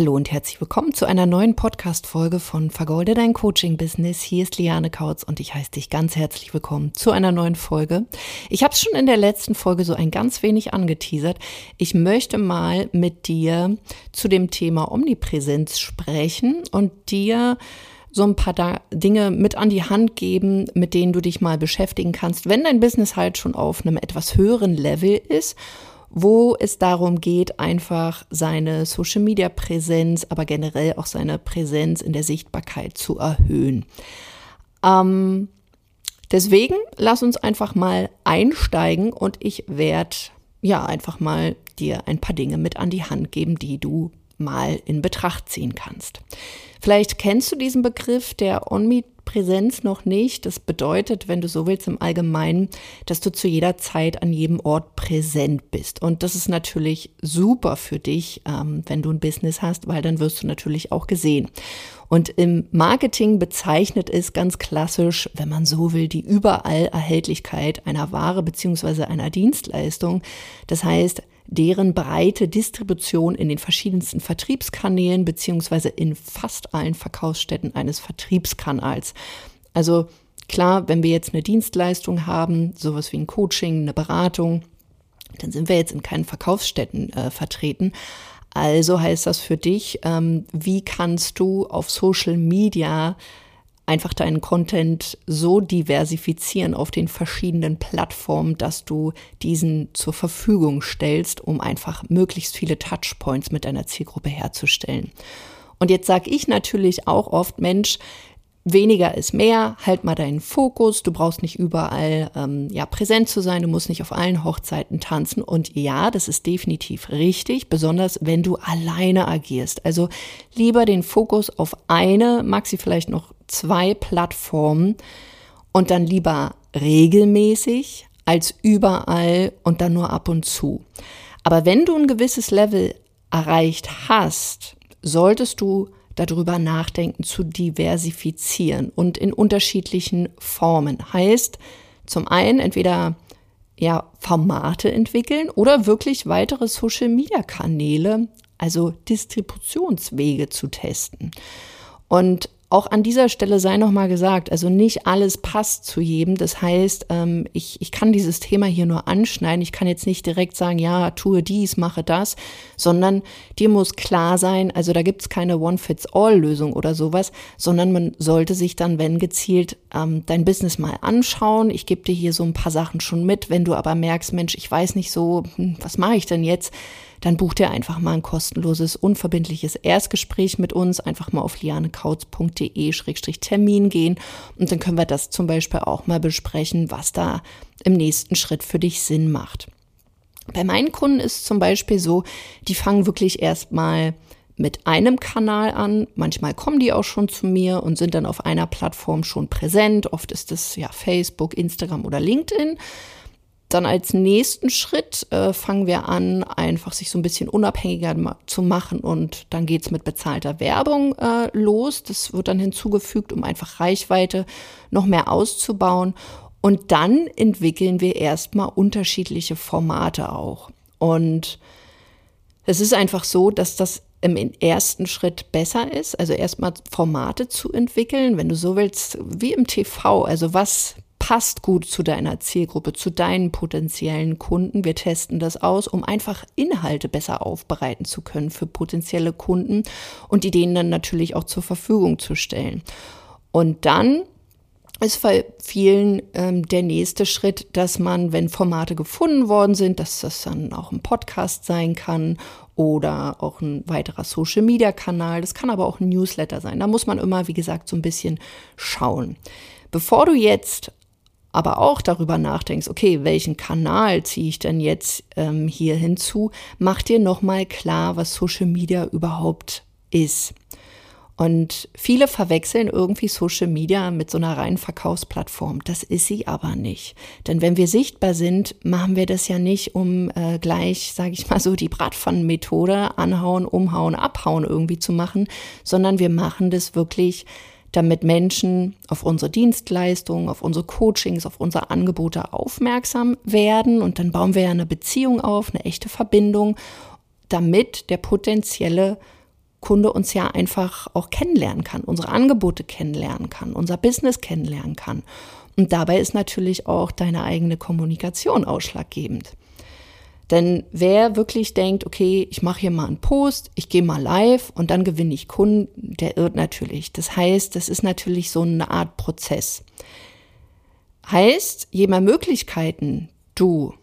Hallo und herzlich willkommen zu einer neuen Podcast-Folge von Vergolde dein Coaching-Business. Hier ist Liane Kautz und ich heiße dich ganz herzlich willkommen zu einer neuen Folge. Ich habe es schon in der letzten Folge so ein ganz wenig angeteasert. Ich möchte mal mit dir zu dem Thema Omnipräsenz sprechen und dir so ein paar Dinge mit an die Hand geben, mit denen du dich mal beschäftigen kannst, wenn dein Business halt schon auf einem etwas höheren Level ist wo es darum geht, einfach seine Social-Media-Präsenz, aber generell auch seine Präsenz in der Sichtbarkeit zu erhöhen. Ähm, deswegen lass uns einfach mal einsteigen und ich werde ja einfach mal dir ein paar Dinge mit an die Hand geben, die du mal in Betracht ziehen kannst. Vielleicht kennst du diesen Begriff der Omnipräsenz noch nicht. Das bedeutet, wenn du so willst im Allgemeinen, dass du zu jeder Zeit an jedem Ort präsent bist. Und das ist natürlich super für dich, ähm, wenn du ein Business hast, weil dann wirst du natürlich auch gesehen. Und im Marketing bezeichnet es ganz klassisch, wenn man so will, die überall Erhältlichkeit einer Ware beziehungsweise einer Dienstleistung. Das heißt, deren breite Distribution in den verschiedensten Vertriebskanälen beziehungsweise in fast allen Verkaufsstätten eines Vertriebskanals. Also klar, wenn wir jetzt eine Dienstleistung haben, sowas wie ein Coaching, eine Beratung, dann sind wir jetzt in keinen Verkaufsstätten äh, vertreten. Also heißt das für dich, ähm, wie kannst du auf Social Media einfach deinen Content so diversifizieren auf den verschiedenen Plattformen, dass du diesen zur Verfügung stellst, um einfach möglichst viele Touchpoints mit deiner Zielgruppe herzustellen. Und jetzt sage ich natürlich auch oft, Mensch, weniger ist mehr, halt mal deinen Fokus, du brauchst nicht überall ähm, ja präsent zu sein, du musst nicht auf allen Hochzeiten tanzen und ja, das ist definitiv richtig, besonders wenn du alleine agierst. Also lieber den Fokus auf eine, maxi vielleicht noch zwei Plattformen und dann lieber regelmäßig als überall und dann nur ab und zu. Aber wenn du ein gewisses Level erreicht hast, solltest du darüber nachdenken, zu diversifizieren und in unterschiedlichen Formen. Heißt, zum einen entweder ja, Formate entwickeln oder wirklich weitere Social Media Kanäle, also Distributionswege zu testen. Und auch an dieser Stelle sei nochmal gesagt, also nicht alles passt zu jedem. Das heißt, ähm, ich, ich kann dieses Thema hier nur anschneiden. Ich kann jetzt nicht direkt sagen, ja, tue dies, mache das, sondern dir muss klar sein, also da gibt's keine One-Fits-All-Lösung oder sowas, sondern man sollte sich dann, wenn gezielt, ähm, dein Business mal anschauen. Ich gebe dir hier so ein paar Sachen schon mit. Wenn du aber merkst, Mensch, ich weiß nicht so, hm, was mache ich denn jetzt? Dann buch dir einfach mal ein kostenloses, unverbindliches Erstgespräch mit uns. Einfach mal auf lianekautz.de-termin gehen und dann können wir das zum Beispiel auch mal besprechen, was da im nächsten Schritt für dich Sinn macht. Bei meinen Kunden ist zum Beispiel so, die fangen wirklich erstmal mit einem Kanal an. Manchmal kommen die auch schon zu mir und sind dann auf einer Plattform schon präsent. Oft ist es ja Facebook, Instagram oder LinkedIn. Dann als nächsten Schritt äh, fangen wir an, einfach sich so ein bisschen unabhängiger ma zu machen und dann geht's mit bezahlter Werbung äh, los. Das wird dann hinzugefügt, um einfach Reichweite noch mehr auszubauen. Und dann entwickeln wir erstmal unterschiedliche Formate auch. Und es ist einfach so, dass das im ersten Schritt besser ist, also erstmal Formate zu entwickeln, wenn du so willst, wie im TV. Also was passt gut zu deiner Zielgruppe, zu deinen potenziellen Kunden. Wir testen das aus, um einfach Inhalte besser aufbereiten zu können für potenzielle Kunden und die denen dann natürlich auch zur Verfügung zu stellen. Und dann ist bei vielen ähm, der nächste Schritt, dass man, wenn Formate gefunden worden sind, dass das dann auch ein Podcast sein kann oder auch ein weiterer Social-Media-Kanal. Das kann aber auch ein Newsletter sein. Da muss man immer, wie gesagt, so ein bisschen schauen. Bevor du jetzt aber auch darüber nachdenkst, okay, welchen Kanal ziehe ich denn jetzt ähm, hier hinzu, mach dir nochmal klar, was Social Media überhaupt ist. Und viele verwechseln irgendwie Social Media mit so einer reinen Verkaufsplattform. Das ist sie aber nicht. Denn wenn wir sichtbar sind, machen wir das ja nicht, um äh, gleich, sage ich mal so, die Bratpfannenmethode anhauen, umhauen, abhauen irgendwie zu machen, sondern wir machen das wirklich damit Menschen auf unsere Dienstleistungen, auf unsere Coachings, auf unsere Angebote aufmerksam werden. Und dann bauen wir ja eine Beziehung auf, eine echte Verbindung, damit der potenzielle Kunde uns ja einfach auch kennenlernen kann, unsere Angebote kennenlernen kann, unser Business kennenlernen kann. Und dabei ist natürlich auch deine eigene Kommunikation ausschlaggebend. Denn wer wirklich denkt, okay, ich mache hier mal einen Post, ich gehe mal live und dann gewinne ich Kunden, der irrt natürlich. Das heißt, das ist natürlich so eine Art Prozess. Heißt, je mehr Möglichkeiten du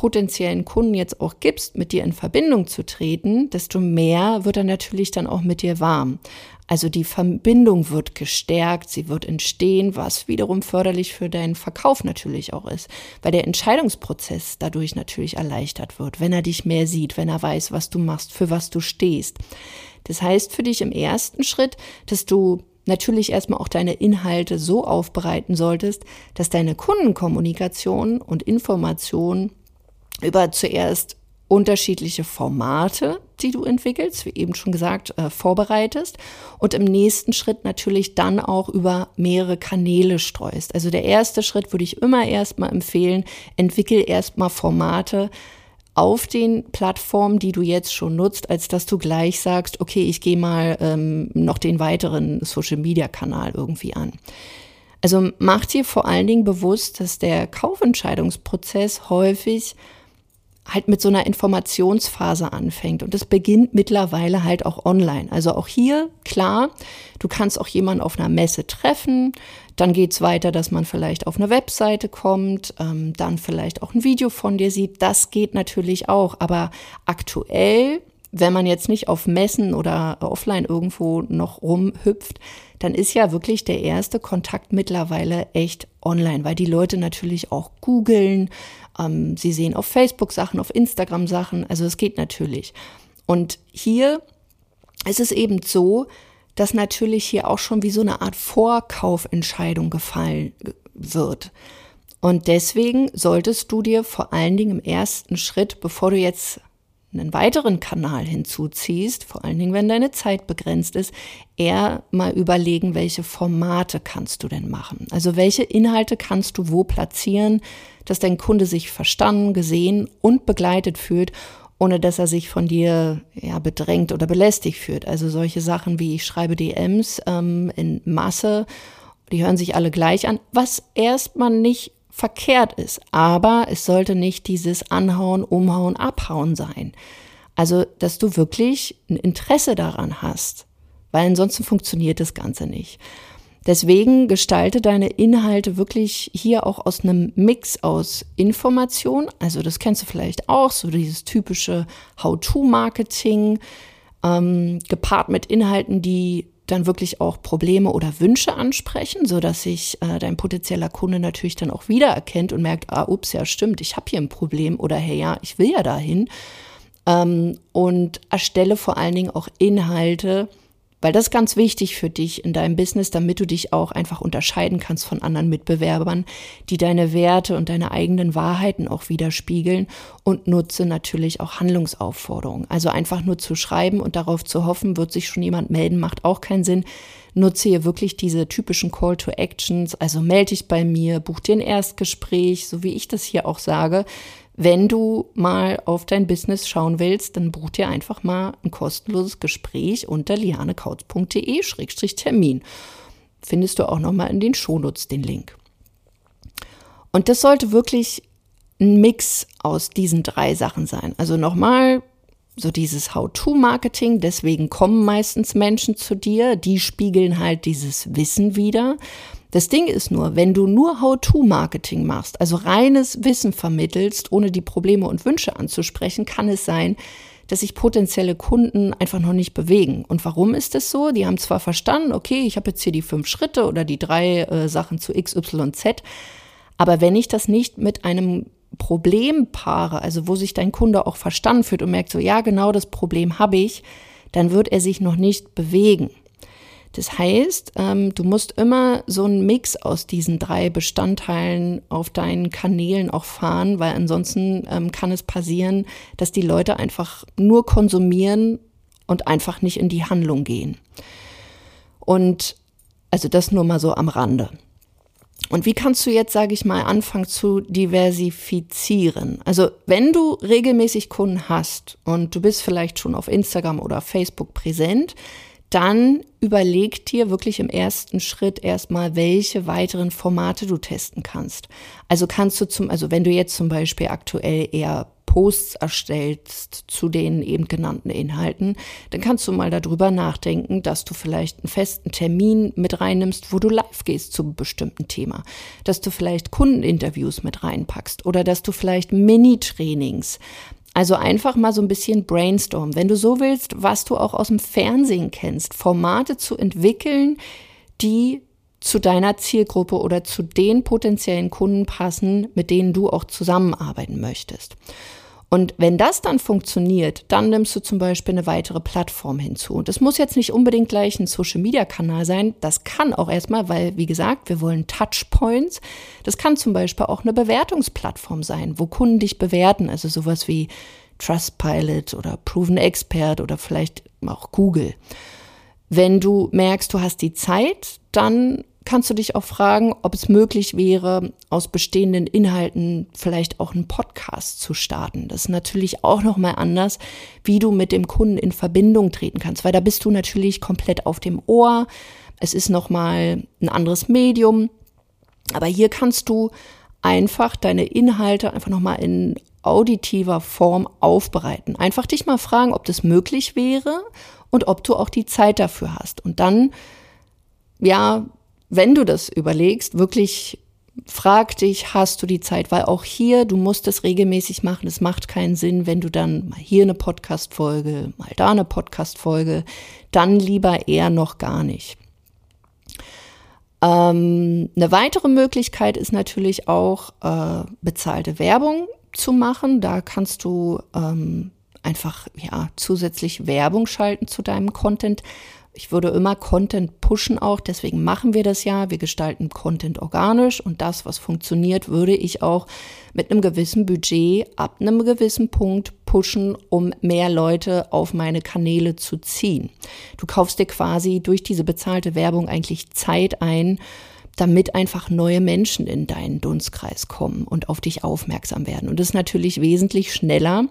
potenziellen Kunden jetzt auch gibst, mit dir in Verbindung zu treten, desto mehr wird er natürlich dann auch mit dir warm. Also die Verbindung wird gestärkt, sie wird entstehen, was wiederum förderlich für deinen Verkauf natürlich auch ist, weil der Entscheidungsprozess dadurch natürlich erleichtert wird, wenn er dich mehr sieht, wenn er weiß, was du machst, für was du stehst. Das heißt für dich im ersten Schritt, dass du natürlich erstmal auch deine Inhalte so aufbereiten solltest, dass deine Kundenkommunikation und Information über zuerst unterschiedliche Formate, die du entwickelst, wie eben schon gesagt, äh, vorbereitest und im nächsten Schritt natürlich dann auch über mehrere Kanäle streust. Also der erste Schritt würde ich immer erstmal empfehlen, entwickel erstmal Formate auf den Plattformen, die du jetzt schon nutzt, als dass du gleich sagst, okay, ich gehe mal ähm, noch den weiteren Social-Media-Kanal irgendwie an. Also mach dir vor allen Dingen bewusst, dass der Kaufentscheidungsprozess häufig halt mit so einer Informationsphase anfängt. Und das beginnt mittlerweile halt auch online. Also auch hier, klar, du kannst auch jemanden auf einer Messe treffen. Dann geht's weiter, dass man vielleicht auf eine Webseite kommt, ähm, dann vielleicht auch ein Video von dir sieht. Das geht natürlich auch. Aber aktuell, wenn man jetzt nicht auf Messen oder offline irgendwo noch rumhüpft, dann ist ja wirklich der erste Kontakt mittlerweile echt online, weil die Leute natürlich auch googeln, ähm, sie sehen auf Facebook Sachen, auf Instagram Sachen. Also es geht natürlich. Und hier ist es eben so, dass natürlich hier auch schon wie so eine Art Vorkaufentscheidung gefallen wird. Und deswegen solltest du dir vor allen Dingen im ersten Schritt, bevor du jetzt einen weiteren Kanal hinzuziehst, vor allen Dingen, wenn deine Zeit begrenzt ist, eher mal überlegen, welche Formate kannst du denn machen? Also welche Inhalte kannst du wo platzieren, dass dein Kunde sich verstanden, gesehen und begleitet fühlt, ohne dass er sich von dir ja, bedrängt oder belästigt fühlt. Also solche Sachen wie ich schreibe DMs ähm, in Masse, die hören sich alle gleich an, was erstmal nicht verkehrt ist. Aber es sollte nicht dieses Anhauen, Umhauen, Abhauen sein. Also, dass du wirklich ein Interesse daran hast, weil ansonsten funktioniert das Ganze nicht. Deswegen gestalte deine Inhalte wirklich hier auch aus einem Mix aus Information, also das kennst du vielleicht auch, so dieses typische How-to-Marketing, ähm, gepaart mit Inhalten, die dann wirklich auch Probleme oder Wünsche ansprechen, so dass sich äh, dein potenzieller Kunde natürlich dann auch wiedererkennt und merkt, ah, ups, ja stimmt, ich habe hier ein Problem oder hey, ja, ich will ja dahin. Ähm, und erstelle vor allen Dingen auch Inhalte, weil das ist ganz wichtig für dich in deinem Business, damit du dich auch einfach unterscheiden kannst von anderen Mitbewerbern, die deine Werte und deine eigenen Wahrheiten auch widerspiegeln und nutze natürlich auch Handlungsaufforderungen. Also einfach nur zu schreiben und darauf zu hoffen, wird sich schon jemand melden, macht auch keinen Sinn. Nutze hier wirklich diese typischen Call to Actions, also melde dich bei mir, buch dir ein Erstgespräch, so wie ich das hier auch sage, wenn du mal auf dein Business schauen willst, dann buch dir einfach mal ein kostenloses Gespräch unter lianekautz.de-termin. Findest du auch nochmal in den Shownotes den Link. Und das sollte wirklich ein Mix aus diesen drei Sachen sein. Also nochmal so dieses How-to-Marketing, deswegen kommen meistens Menschen zu dir, die spiegeln halt dieses Wissen wieder. Das Ding ist nur, wenn du nur How-to-Marketing machst, also reines Wissen vermittelst, ohne die Probleme und Wünsche anzusprechen, kann es sein, dass sich potenzielle Kunden einfach noch nicht bewegen. Und warum ist das so? Die haben zwar verstanden, okay, ich habe jetzt hier die fünf Schritte oder die drei äh, Sachen zu X, Y, Z, aber wenn ich das nicht mit einem Problem paare, also wo sich dein Kunde auch verstanden fühlt und merkt so, ja, genau das Problem habe ich, dann wird er sich noch nicht bewegen. Das heißt, ähm, du musst immer so einen Mix aus diesen drei Bestandteilen auf deinen Kanälen auch fahren, weil ansonsten ähm, kann es passieren, dass die Leute einfach nur konsumieren und einfach nicht in die Handlung gehen. Und also das nur mal so am Rande. Und wie kannst du jetzt, sage ich mal, anfangen zu diversifizieren? Also wenn du regelmäßig Kunden hast und du bist vielleicht schon auf Instagram oder Facebook präsent, dann überleg dir wirklich im ersten Schritt erstmal, welche weiteren Formate du testen kannst. Also kannst du zum, also wenn du jetzt zum Beispiel aktuell eher Posts erstellst zu den eben genannten Inhalten, dann kannst du mal darüber nachdenken, dass du vielleicht einen festen Termin mit reinnimmst, wo du live gehst zu einem bestimmten Thema, dass du vielleicht Kundeninterviews mit reinpackst oder dass du vielleicht Mini-Trainings also einfach mal so ein bisschen brainstorm. Wenn du so willst, was du auch aus dem Fernsehen kennst, Formate zu entwickeln, die zu deiner Zielgruppe oder zu den potenziellen Kunden passen, mit denen du auch zusammenarbeiten möchtest. Und wenn das dann funktioniert, dann nimmst du zum Beispiel eine weitere Plattform hinzu. Und es muss jetzt nicht unbedingt gleich ein Social-Media-Kanal sein. Das kann auch erstmal, weil, wie gesagt, wir wollen Touchpoints. Das kann zum Beispiel auch eine Bewertungsplattform sein, wo Kunden dich bewerten. Also sowas wie Trustpilot oder Proven Expert oder vielleicht auch Google. Wenn du merkst, du hast die Zeit, dann kannst du dich auch fragen, ob es möglich wäre, aus bestehenden Inhalten vielleicht auch einen Podcast zu starten. Das ist natürlich auch noch mal anders, wie du mit dem Kunden in Verbindung treten kannst, weil da bist du natürlich komplett auf dem Ohr. Es ist noch mal ein anderes Medium, aber hier kannst du einfach deine Inhalte einfach noch mal in auditiver Form aufbereiten. Einfach dich mal fragen, ob das möglich wäre und ob du auch die Zeit dafür hast. Und dann ja, wenn du das überlegst, wirklich frag dich, hast du die Zeit? Weil auch hier, du musst es regelmäßig machen. Es macht keinen Sinn, wenn du dann mal hier eine Podcast-Folge, mal da eine Podcast-Folge, dann lieber eher noch gar nicht. Ähm, eine weitere Möglichkeit ist natürlich auch äh, bezahlte Werbung zu machen. Da kannst du ähm, einfach ja zusätzlich Werbung schalten zu deinem Content ich würde immer Content pushen auch, deswegen machen wir das ja. Wir gestalten Content organisch und das, was funktioniert, würde ich auch mit einem gewissen Budget ab einem gewissen Punkt pushen, um mehr Leute auf meine Kanäle zu ziehen. Du kaufst dir quasi durch diese bezahlte Werbung eigentlich Zeit ein, damit einfach neue Menschen in deinen Dunstkreis kommen und auf dich aufmerksam werden. Und das ist natürlich wesentlich schneller,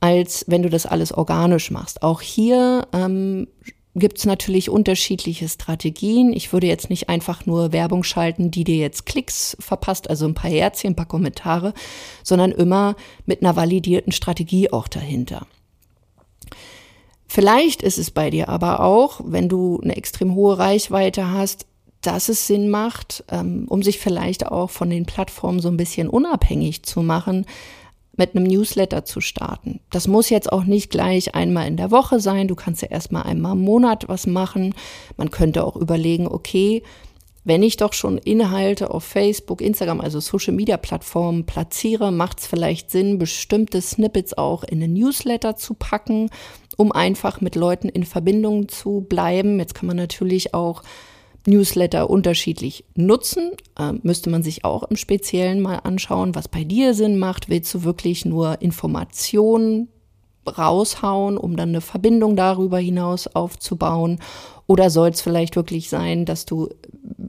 als wenn du das alles organisch machst. Auch hier ähm, gibt es natürlich unterschiedliche Strategien. Ich würde jetzt nicht einfach nur Werbung schalten, die dir jetzt Klicks verpasst, also ein paar Herzchen, ein paar Kommentare, sondern immer mit einer validierten Strategie auch dahinter. Vielleicht ist es bei dir aber auch, wenn du eine extrem hohe Reichweite hast, dass es Sinn macht, ähm, um sich vielleicht auch von den Plattformen so ein bisschen unabhängig zu machen, mit einem Newsletter zu starten. Das muss jetzt auch nicht gleich einmal in der Woche sein. Du kannst ja erstmal einmal im Monat was machen. Man könnte auch überlegen, okay, wenn ich doch schon Inhalte auf Facebook, Instagram, also Social Media Plattformen platziere, macht es vielleicht Sinn, bestimmte Snippets auch in den Newsletter zu packen, um einfach mit Leuten in Verbindung zu bleiben. Jetzt kann man natürlich auch Newsletter unterschiedlich nutzen. Ähm, müsste man sich auch im Speziellen mal anschauen, was bei dir Sinn macht. Willst du wirklich nur Informationen raushauen, um dann eine Verbindung darüber hinaus aufzubauen? Oder soll es vielleicht wirklich sein, dass du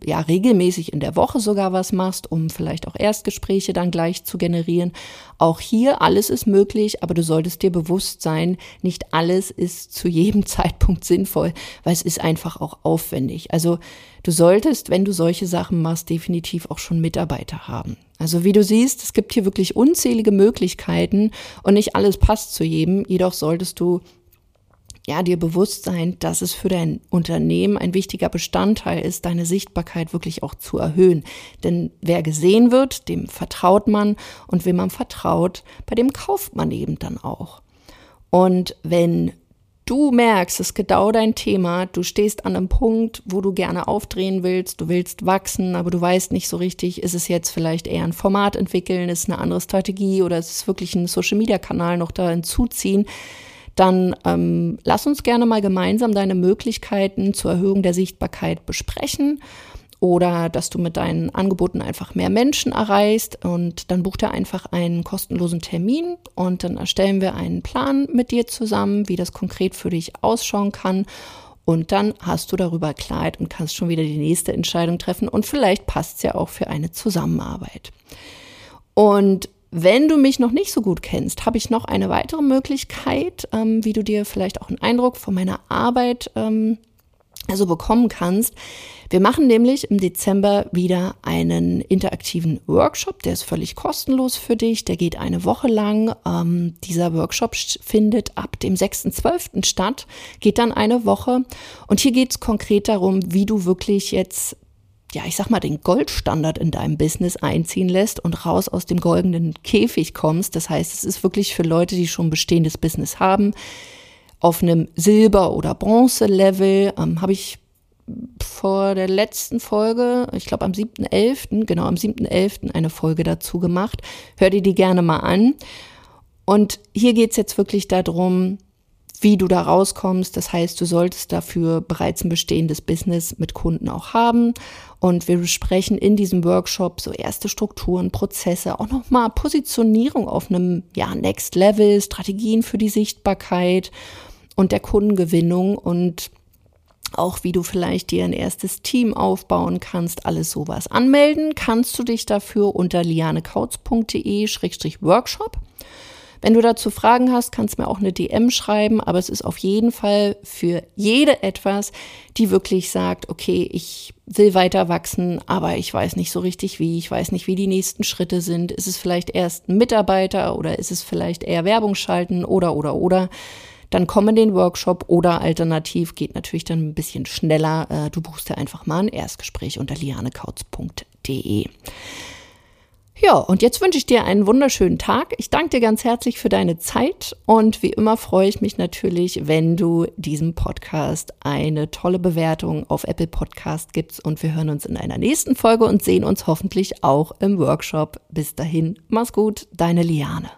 ja regelmäßig in der Woche sogar was machst, um vielleicht auch Erstgespräche dann gleich zu generieren? Auch hier alles ist möglich, aber du solltest dir bewusst sein, nicht alles ist zu jedem Zeitpunkt sinnvoll, weil es ist einfach auch aufwendig. Also du solltest, wenn du solche Sachen machst, definitiv auch schon Mitarbeiter haben. Also wie du siehst, es gibt hier wirklich unzählige Möglichkeiten und nicht alles passt zu jedem. Jedoch solltest du ja, dir bewusst sein, dass es für dein Unternehmen ein wichtiger Bestandteil ist, deine Sichtbarkeit wirklich auch zu erhöhen. Denn wer gesehen wird, dem vertraut man und wem man vertraut, bei dem kauft man eben dann auch. Und wenn du merkst, es ist genau dein Thema, du stehst an einem Punkt, wo du gerne aufdrehen willst, du willst wachsen, aber du weißt nicht so richtig, ist es jetzt vielleicht eher ein Format entwickeln, ist eine andere Strategie oder ist es wirklich ein Social-Media-Kanal noch da hinzuziehen, dann ähm, lass uns gerne mal gemeinsam deine Möglichkeiten zur Erhöhung der Sichtbarkeit besprechen oder dass du mit deinen Angeboten einfach mehr Menschen erreichst und dann buch dir einfach einen kostenlosen Termin und dann erstellen wir einen Plan mit dir zusammen, wie das konkret für dich ausschauen kann Und dann hast du darüber Klarheit und kannst schon wieder die nächste Entscheidung treffen. Und vielleicht passt es ja auch für eine Zusammenarbeit. Und wenn du mich noch nicht so gut kennst, habe ich noch eine weitere Möglichkeit, ähm, wie du dir vielleicht auch einen Eindruck von meiner Arbeit ähm, also bekommen kannst. Wir machen nämlich im Dezember wieder einen interaktiven Workshop, der ist völlig kostenlos für dich, der geht eine Woche lang. Ähm, dieser Workshop findet ab dem 6.12. statt, geht dann eine Woche und hier geht es konkret darum, wie du wirklich jetzt ja, ich sag mal, den Goldstandard in deinem Business einziehen lässt und raus aus dem goldenen Käfig kommst. Das heißt, es ist wirklich für Leute, die schon bestehendes Business haben, auf einem Silber- oder Bronze-Level. Ähm, Habe ich vor der letzten Folge, ich glaube am 7.11., genau am 7.11. eine Folge dazu gemacht. Hör dir die gerne mal an. Und hier geht es jetzt wirklich darum, wie du da rauskommst. Das heißt, du solltest dafür bereits ein bestehendes Business mit Kunden auch haben. Und wir besprechen in diesem Workshop so erste Strukturen, Prozesse, auch nochmal Positionierung auf einem ja, Next Level, Strategien für die Sichtbarkeit und der Kundengewinnung und auch wie du vielleicht dir ein erstes Team aufbauen kannst, alles sowas. Anmelden kannst du dich dafür unter lianekautz.de-workshop. Wenn du dazu Fragen hast, kannst du mir auch eine DM schreiben, aber es ist auf jeden Fall für jede etwas, die wirklich sagt, okay, ich will weiter wachsen, aber ich weiß nicht so richtig wie, ich weiß nicht, wie die nächsten Schritte sind. Ist es vielleicht erst ein Mitarbeiter oder ist es vielleicht eher Werbung schalten oder oder oder dann komm in den Workshop oder alternativ geht natürlich dann ein bisschen schneller. Äh, du buchst dir einfach mal ein Erstgespräch unter lianekautz.de. Ja, und jetzt wünsche ich dir einen wunderschönen Tag. Ich danke dir ganz herzlich für deine Zeit und wie immer freue ich mich natürlich, wenn du diesem Podcast eine tolle Bewertung auf Apple Podcast gibst und wir hören uns in einer nächsten Folge und sehen uns hoffentlich auch im Workshop. Bis dahin, mach's gut, deine Liane.